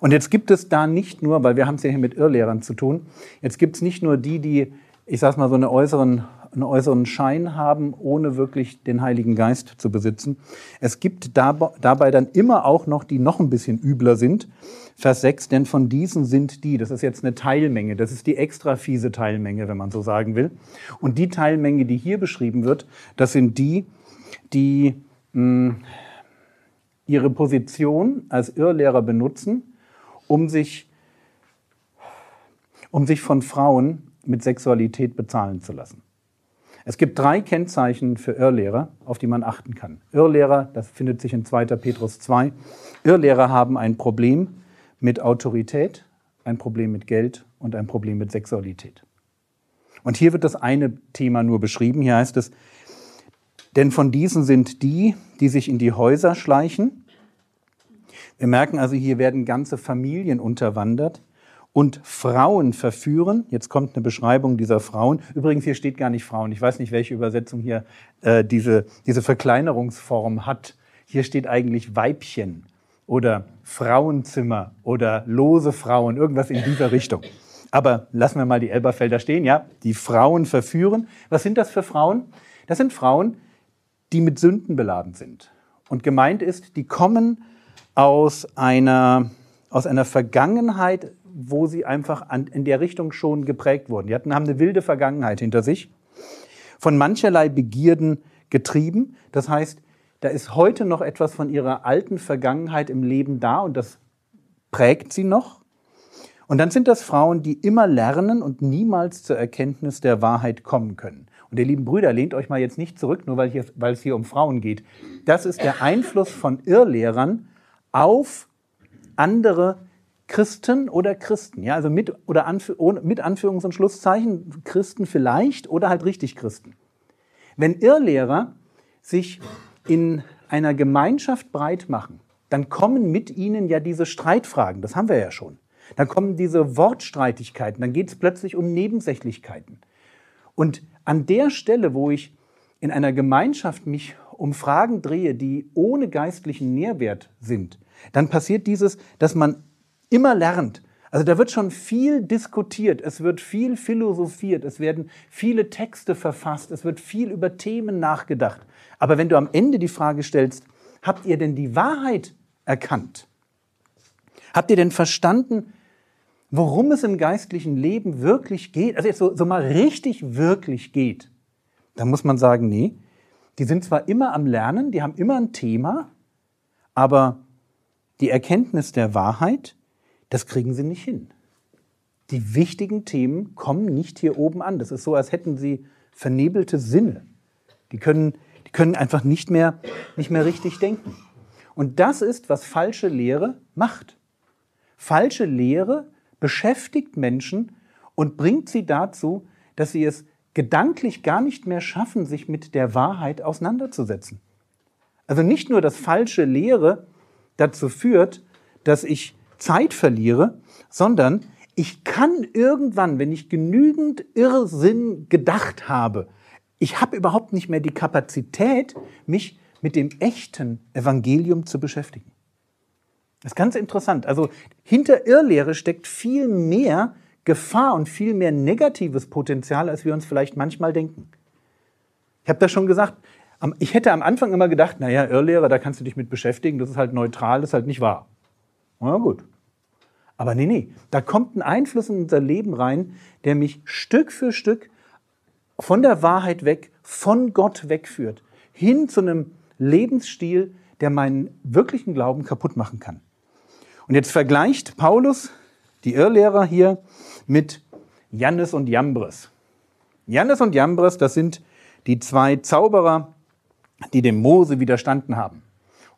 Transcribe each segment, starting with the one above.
Und jetzt gibt es da nicht nur, weil wir haben es ja hier mit Irrlehrern zu tun, jetzt gibt es nicht nur die, die, ich sag mal, so einen äußeren, einen äußeren Schein haben, ohne wirklich den Heiligen Geist zu besitzen. Es gibt dabei dann immer auch noch, die noch ein bisschen übler sind. Vers 6, denn von diesen sind die, das ist jetzt eine Teilmenge, das ist die extra fiese Teilmenge, wenn man so sagen will. Und die Teilmenge, die hier beschrieben wird, das sind die, die mh, ihre Position als Irrlehrer benutzen, um sich, um sich von Frauen mit Sexualität bezahlen zu lassen. Es gibt drei Kennzeichen für Irrlehrer, auf die man achten kann. Irrlehrer, das findet sich in 2. Petrus 2, Irrlehrer haben ein Problem mit Autorität, ein Problem mit Geld und ein Problem mit Sexualität. Und hier wird das eine Thema nur beschrieben. Hier heißt es, denn von diesen sind die, die sich in die Häuser schleichen wir merken also, hier werden ganze Familien unterwandert und Frauen verführen. Jetzt kommt eine Beschreibung dieser Frauen. Übrigens, hier steht gar nicht Frauen. Ich weiß nicht, welche Übersetzung hier äh, diese, diese Verkleinerungsform hat. Hier steht eigentlich Weibchen oder Frauenzimmer oder lose Frauen, irgendwas in dieser Richtung. Aber lassen wir mal die Elberfelder stehen, ja. Die Frauen verführen. Was sind das für Frauen? Das sind Frauen, die mit Sünden beladen sind. Und gemeint ist, die kommen aus einer, aus einer Vergangenheit, wo sie einfach an, in der Richtung schon geprägt wurden. Die hatten, haben eine wilde Vergangenheit hinter sich, von mancherlei Begierden getrieben. Das heißt, da ist heute noch etwas von ihrer alten Vergangenheit im Leben da und das prägt sie noch. Und dann sind das Frauen, die immer lernen und niemals zur Erkenntnis der Wahrheit kommen können. Und ihr lieben Brüder, lehnt euch mal jetzt nicht zurück, nur weil, hier, weil es hier um Frauen geht. Das ist der Einfluss von Irrlehrern auf andere Christen oder Christen. Ja, also mit, oder Anf mit Anführungs- und Schlusszeichen Christen vielleicht oder halt richtig Christen. Wenn Irrlehrer sich in einer Gemeinschaft breit machen, dann kommen mit ihnen ja diese Streitfragen, das haben wir ja schon. Dann kommen diese Wortstreitigkeiten, dann geht es plötzlich um Nebensächlichkeiten. Und an der Stelle, wo ich in einer Gemeinschaft mich um Fragen drehe, die ohne geistlichen Nährwert sind, dann passiert dieses, dass man immer lernt. Also da wird schon viel diskutiert, es wird viel philosophiert, es werden viele Texte verfasst, es wird viel über Themen nachgedacht. Aber wenn du am Ende die Frage stellst, habt ihr denn die Wahrheit erkannt? Habt ihr denn verstanden, worum es im geistlichen Leben wirklich geht? Also jetzt so, so mal richtig wirklich geht. Da muss man sagen, nee, die sind zwar immer am Lernen, die haben immer ein Thema, aber die Erkenntnis der Wahrheit, das kriegen sie nicht hin. Die wichtigen Themen kommen nicht hier oben an. Das ist so, als hätten sie vernebelte Sinne. Die können, die können einfach nicht mehr, nicht mehr richtig denken. Und das ist, was falsche Lehre macht. Falsche Lehre beschäftigt Menschen und bringt sie dazu, dass sie es gedanklich gar nicht mehr schaffen, sich mit der Wahrheit auseinanderzusetzen. Also nicht nur, dass falsche Lehre dazu führt, dass ich Zeit verliere, sondern ich kann irgendwann, wenn ich genügend Irrsinn gedacht habe, ich habe überhaupt nicht mehr die Kapazität, mich mit dem echten Evangelium zu beschäftigen. Das ist ganz interessant. Also hinter Irrlehre steckt viel mehr Gefahr und viel mehr negatives Potenzial, als wir uns vielleicht manchmal denken. Ich habe das schon gesagt, ich hätte am Anfang immer gedacht, naja, Irrlehrer, da kannst du dich mit beschäftigen, das ist halt neutral, das ist halt nicht wahr. Na gut. Aber nee, nee, da kommt ein Einfluss in unser Leben rein, der mich Stück für Stück von der Wahrheit weg, von Gott wegführt, hin zu einem Lebensstil, der meinen wirklichen Glauben kaputt machen kann. Und jetzt vergleicht Paulus die Irrlehrer hier mit Jannes und Jambres. Jannes und Jambres, das sind die zwei Zauberer, die dem Mose widerstanden haben.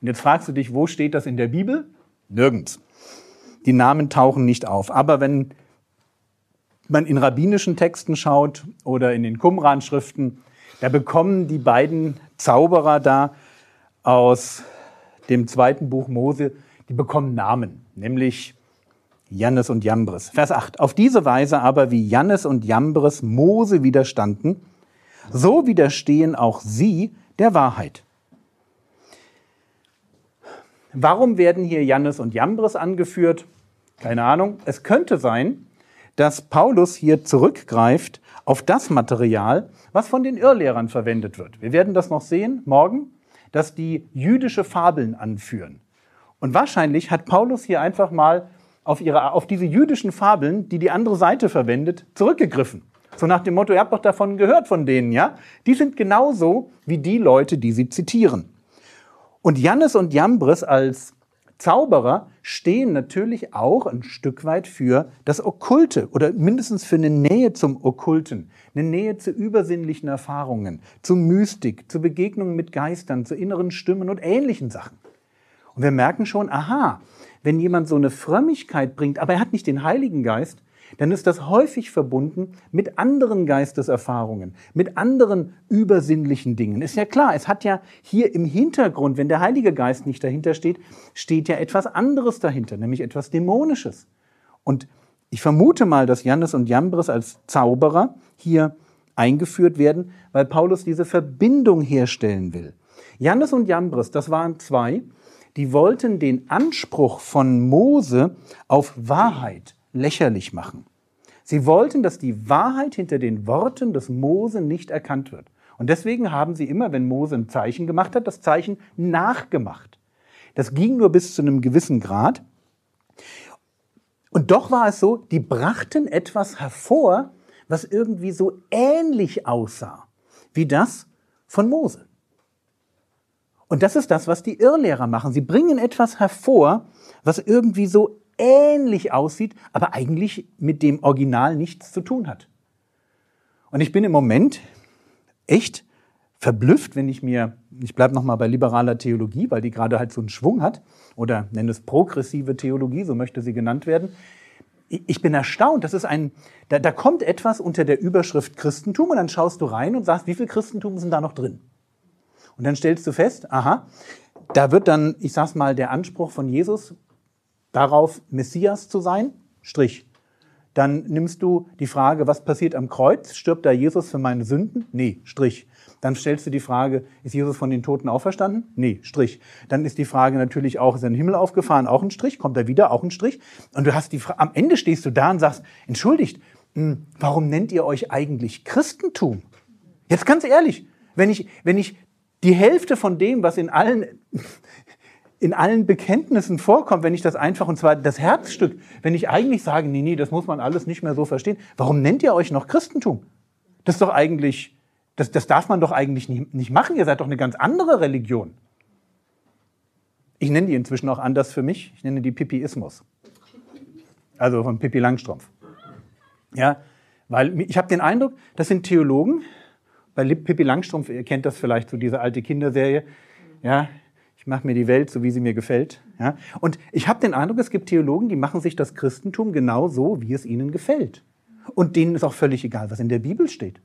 Und jetzt fragst du dich, wo steht das in der Bibel? Nirgends. Die Namen tauchen nicht auf. Aber wenn man in rabbinischen Texten schaut oder in den Qumran-Schriften, da bekommen die beiden Zauberer da aus dem zweiten Buch Mose, die bekommen Namen, nämlich Jannes und Jambres. Vers 8. Auf diese Weise aber, wie Jannes und Jambres Mose widerstanden, so widerstehen auch sie der Wahrheit. Warum werden hier Jannes und Jambres angeführt? Keine Ahnung. Es könnte sein, dass Paulus hier zurückgreift auf das Material, was von den Irrlehrern verwendet wird. Wir werden das noch sehen morgen, dass die jüdische Fabeln anführen. Und wahrscheinlich hat Paulus hier einfach mal auf, ihre, auf diese jüdischen Fabeln, die die andere Seite verwendet, zurückgegriffen. So nach dem Motto, ihr habt doch davon gehört von denen, ja? Die sind genauso wie die Leute, die sie zitieren. Und Jannes und Jambres als Zauberer stehen natürlich auch ein Stück weit für das Okkulte oder mindestens für eine Nähe zum Okkulten, eine Nähe zu übersinnlichen Erfahrungen, zu Mystik, zu Begegnungen mit Geistern, zu inneren Stimmen und ähnlichen Sachen. Und wir merken schon, aha, wenn jemand so eine Frömmigkeit bringt, aber er hat nicht den Heiligen Geist, dann ist das häufig verbunden mit anderen Geisteserfahrungen, mit anderen übersinnlichen Dingen. Ist ja klar, es hat ja hier im Hintergrund, wenn der Heilige Geist nicht dahinter steht, steht ja etwas anderes dahinter, nämlich etwas Dämonisches. Und ich vermute mal, dass Jannes und Jambres als Zauberer hier eingeführt werden, weil Paulus diese Verbindung herstellen will. Jannes und Jambres, das waren zwei, die wollten den Anspruch von Mose auf Wahrheit lächerlich machen. Sie wollten, dass die Wahrheit hinter den Worten des Mose nicht erkannt wird. Und deswegen haben sie immer, wenn Mose ein Zeichen gemacht hat, das Zeichen nachgemacht. Das ging nur bis zu einem gewissen Grad. Und doch war es so, die brachten etwas hervor, was irgendwie so ähnlich aussah wie das von Mose. Und das ist das, was die Irrlehrer machen. Sie bringen etwas hervor, was irgendwie so ähnlich aussieht, aber eigentlich mit dem Original nichts zu tun hat. Und ich bin im Moment echt verblüfft, wenn ich mir, ich bleibe nochmal bei liberaler Theologie, weil die gerade halt so einen Schwung hat, oder nenne es progressive Theologie, so möchte sie genannt werden. Ich bin erstaunt, das ist ein, da, da kommt etwas unter der Überschrift Christentum und dann schaust du rein und sagst, wie viel Christentum sind da noch drin? Und dann stellst du fest, aha, da wird dann, ich sag's mal, der Anspruch von Jesus darauf, Messias zu sein, Strich. Dann nimmst du die Frage, was passiert am Kreuz? Stirbt da Jesus für meine Sünden? Nee, Strich. Dann stellst du die Frage, ist Jesus von den Toten auferstanden? Nee, Strich. Dann ist die Frage natürlich auch, ist er in den Himmel aufgefahren? Auch ein Strich. Kommt er wieder? Auch ein Strich. Und du hast die Frage, am Ende stehst du da und sagst, entschuldigt, hm, warum nennt ihr euch eigentlich Christentum? Jetzt ganz ehrlich, wenn ich, wenn ich die Hälfte von dem, was in allen, in allen Bekenntnissen vorkommt, wenn ich das einfach, und zwar das Herzstück, wenn ich eigentlich sage, nee, nee, das muss man alles nicht mehr so verstehen, warum nennt ihr euch noch Christentum? Das ist doch eigentlich, das, das darf man doch eigentlich nicht, nicht machen, ihr seid doch eine ganz andere Religion. Ich nenne die inzwischen auch anders für mich, ich nenne die Pipiismus. Also von Pippi Langstrumpf. Ja, weil ich habe den Eindruck, das sind Theologen, bei Pippi Langstrumpf, ihr kennt das vielleicht, so diese alte Kinderserie, ja, mache mir die Welt so, wie sie mir gefällt. Ja? Und ich habe den Eindruck, es gibt Theologen, die machen sich das Christentum genau so, wie es ihnen gefällt. Und denen ist auch völlig egal, was in der Bibel steht.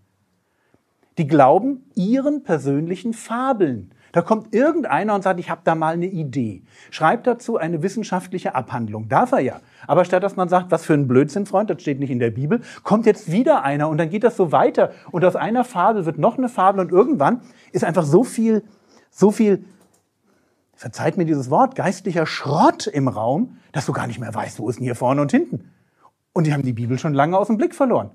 Die glauben ihren persönlichen Fabeln. Da kommt irgendeiner und sagt, ich habe da mal eine Idee. Schreibt dazu eine wissenschaftliche Abhandlung. Darf er ja. Aber statt dass man sagt, was für ein Blödsinn, Freund, das steht nicht in der Bibel, kommt jetzt wieder einer und dann geht das so weiter. Und aus einer Fabel wird noch eine Fabel und irgendwann ist einfach so viel, so viel, verzeiht mir dieses Wort, geistlicher Schrott im Raum, dass du gar nicht mehr weißt, wo ist denn hier vorne und hinten. Und die haben die Bibel schon lange aus dem Blick verloren.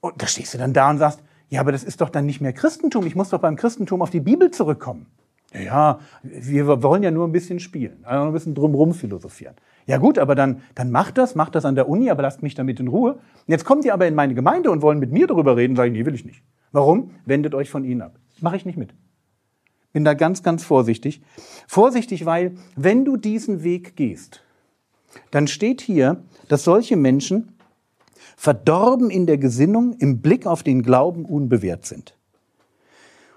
Und da stehst du dann da und sagst, ja, aber das ist doch dann nicht mehr Christentum. Ich muss doch beim Christentum auf die Bibel zurückkommen. Ja, wir wollen ja nur ein bisschen spielen, also ein bisschen drumherum philosophieren. Ja gut, aber dann, dann macht das, macht das an der Uni, aber lasst mich damit in Ruhe. Jetzt kommt ihr aber in meine Gemeinde und wollen mit mir darüber reden, sage ich, nee, will ich nicht. Warum? Wendet euch von ihnen ab. Mache ich nicht mit. Bin da ganz, ganz vorsichtig. Vorsichtig, weil wenn du diesen Weg gehst, dann steht hier, dass solche Menschen verdorben in der Gesinnung, im Blick auf den Glauben unbewährt sind.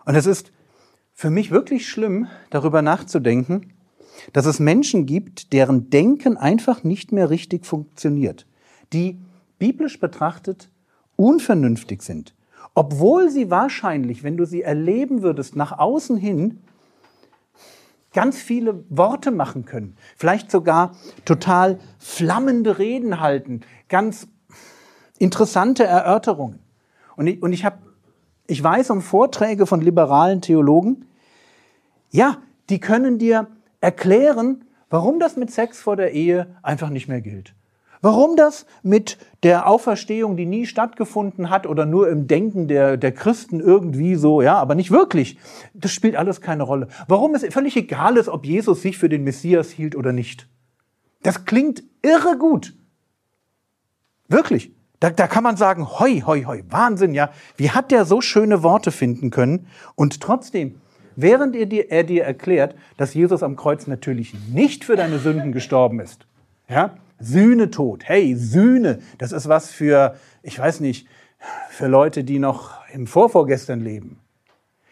Und es ist für mich wirklich schlimm, darüber nachzudenken, dass es Menschen gibt, deren Denken einfach nicht mehr richtig funktioniert, die biblisch betrachtet unvernünftig sind, obwohl sie wahrscheinlich, wenn du sie erleben würdest, nach außen hin ganz viele Worte machen können, vielleicht sogar total flammende Reden halten, ganz interessante Erörterungen. Und ich, und ich, hab, ich weiß um Vorträge von liberalen Theologen, ja, die können dir erklären, warum das mit Sex vor der Ehe einfach nicht mehr gilt. Warum das mit der Auferstehung, die nie stattgefunden hat oder nur im Denken der, der Christen irgendwie so, ja, aber nicht wirklich, das spielt alles keine Rolle. Warum es völlig egal ist, ob Jesus sich für den Messias hielt oder nicht. Das klingt irre gut. Wirklich. Da, da kann man sagen, hoi, hoi, hoi, Wahnsinn, ja. Wie hat der so schöne Worte finden können? Und trotzdem, während er dir, er dir erklärt, dass Jesus am Kreuz natürlich nicht für deine Sünden gestorben ist, ja, Sühnetod, hey, Sühne, das ist was für, ich weiß nicht, für Leute, die noch im Vorvorgestern leben.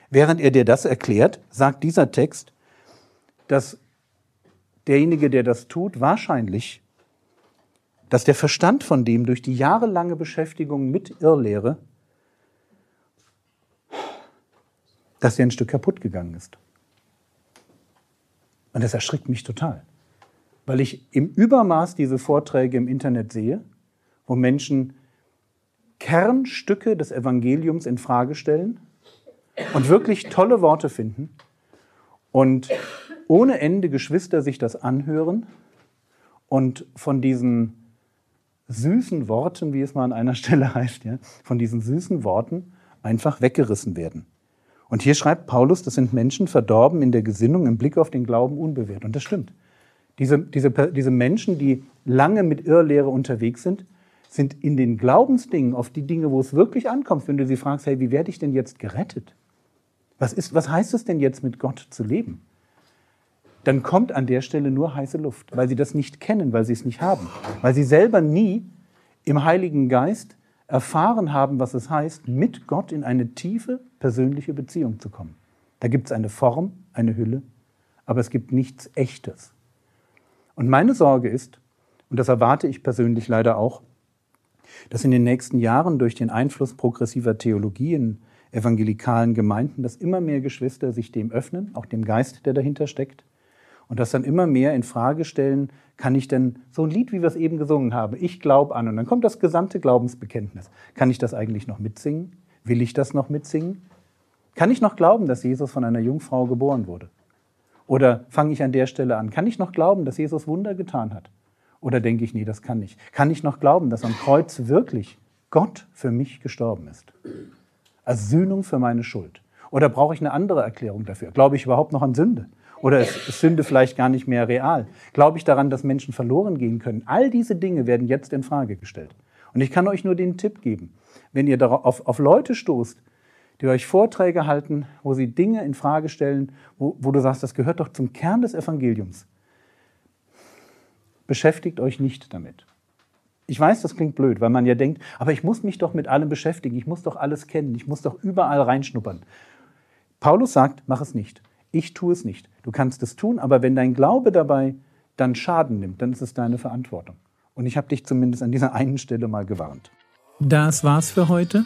Während er dir das erklärt, sagt dieser Text, dass derjenige, der das tut, wahrscheinlich dass der Verstand von dem durch die jahrelange Beschäftigung mit Irrlehre, dass der ein Stück kaputt gegangen ist. Und das erschrickt mich total, weil ich im Übermaß diese Vorträge im Internet sehe, wo Menschen Kernstücke des Evangeliums in Frage stellen und wirklich tolle Worte finden und ohne Ende Geschwister sich das anhören und von diesen süßen Worten, wie es mal an einer Stelle heißt, ja, von diesen süßen Worten einfach weggerissen werden. Und hier schreibt Paulus, das sind Menschen verdorben in der Gesinnung, im Blick auf den Glauben unbewährt. Und das stimmt. Diese, diese, diese Menschen, die lange mit Irrlehre unterwegs sind, sind in den Glaubensdingen, auf die Dinge, wo es wirklich ankommt, wenn du sie fragst, hey, wie werde ich denn jetzt gerettet? Was, ist, was heißt es denn jetzt, mit Gott zu leben? dann kommt an der Stelle nur heiße Luft, weil sie das nicht kennen, weil sie es nicht haben, weil sie selber nie im Heiligen Geist erfahren haben, was es heißt, mit Gott in eine tiefe persönliche Beziehung zu kommen. Da gibt es eine Form, eine Hülle, aber es gibt nichts Echtes. Und meine Sorge ist, und das erwarte ich persönlich leider auch, dass in den nächsten Jahren durch den Einfluss progressiver Theologie in evangelikalen Gemeinden, dass immer mehr Geschwister sich dem öffnen, auch dem Geist, der dahinter steckt, und das dann immer mehr in Frage stellen, kann ich denn so ein Lied, wie wir es eben gesungen haben, ich glaube an, und dann kommt das gesamte Glaubensbekenntnis. Kann ich das eigentlich noch mitsingen? Will ich das noch mitsingen? Kann ich noch glauben, dass Jesus von einer Jungfrau geboren wurde? Oder fange ich an der Stelle an? Kann ich noch glauben, dass Jesus Wunder getan hat? Oder denke ich, nee, das kann nicht? Kann ich noch glauben, dass am Kreuz wirklich Gott für mich gestorben ist? Als Sühnung für meine Schuld? Oder brauche ich eine andere Erklärung dafür? Glaube ich überhaupt noch an Sünde? Oder ist Sünde vielleicht gar nicht mehr real? Glaube ich daran, dass Menschen verloren gehen können? All diese Dinge werden jetzt in Frage gestellt. Und ich kann euch nur den Tipp geben, wenn ihr auf, auf Leute stoßt, die euch Vorträge halten, wo sie Dinge in Frage stellen, wo, wo du sagst, das gehört doch zum Kern des Evangeliums. Beschäftigt euch nicht damit. Ich weiß, das klingt blöd, weil man ja denkt, aber ich muss mich doch mit allem beschäftigen, ich muss doch alles kennen, ich muss doch überall reinschnuppern. Paulus sagt, mach es nicht ich tue es nicht. Du kannst es tun, aber wenn dein Glaube dabei dann Schaden nimmt, dann ist es deine Verantwortung. Und ich habe dich zumindest an dieser einen Stelle mal gewarnt. Das war's für heute.